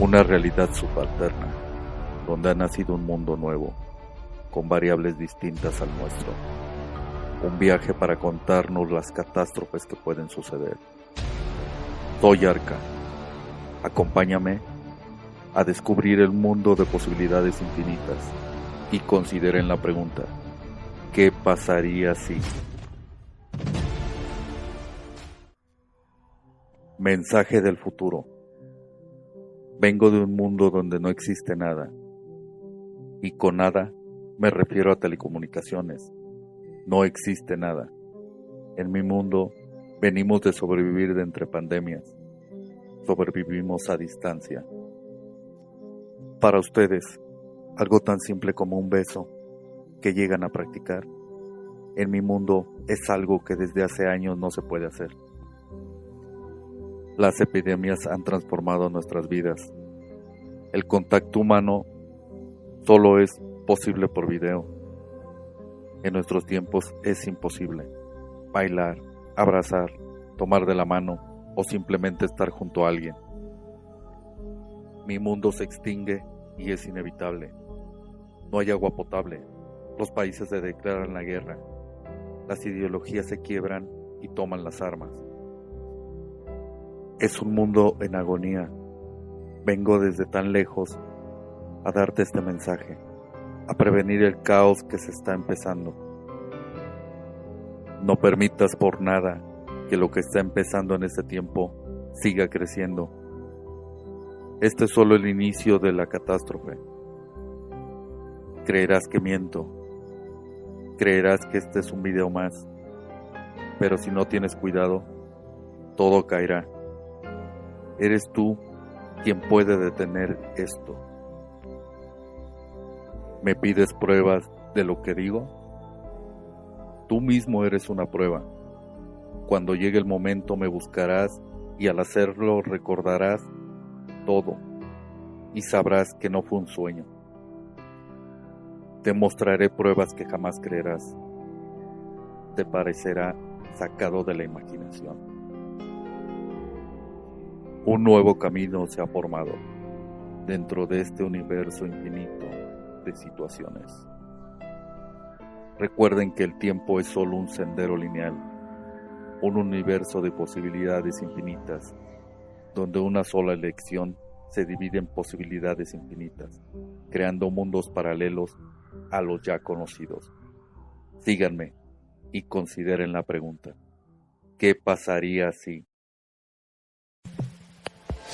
Una realidad subalterna, donde ha nacido un mundo nuevo, con variables distintas al nuestro. Un viaje para contarnos las catástrofes que pueden suceder. Soy Arca. Acompáñame a descubrir el mundo de posibilidades infinitas y consideren la pregunta, ¿qué pasaría si? Mensaje del futuro. Vengo de un mundo donde no existe nada. Y con nada me refiero a telecomunicaciones. No existe nada. En mi mundo venimos de sobrevivir de entre pandemias. Sobrevivimos a distancia. Para ustedes, algo tan simple como un beso que llegan a practicar, en mi mundo es algo que desde hace años no se puede hacer. Las epidemias han transformado nuestras vidas. El contacto humano solo es posible por video. En nuestros tiempos es imposible. Bailar, abrazar, tomar de la mano o simplemente estar junto a alguien. Mi mundo se extingue y es inevitable. No hay agua potable. Los países se declaran la guerra. Las ideologías se quiebran y toman las armas. Es un mundo en agonía. Vengo desde tan lejos a darte este mensaje, a prevenir el caos que se está empezando. No permitas por nada que lo que está empezando en este tiempo siga creciendo. Este es solo el inicio de la catástrofe. Creerás que miento. Creerás que este es un video más. Pero si no tienes cuidado, todo caerá. Eres tú quien puede detener esto. ¿Me pides pruebas de lo que digo? Tú mismo eres una prueba. Cuando llegue el momento me buscarás y al hacerlo recordarás todo y sabrás que no fue un sueño. Te mostraré pruebas que jamás creerás. Te parecerá sacado de la imaginación un nuevo camino se ha formado dentro de este universo infinito de situaciones. Recuerden que el tiempo es solo un sendero lineal, un universo de posibilidades infinitas, donde una sola elección se divide en posibilidades infinitas, creando mundos paralelos a los ya conocidos. Síganme y consideren la pregunta. ¿Qué pasaría si...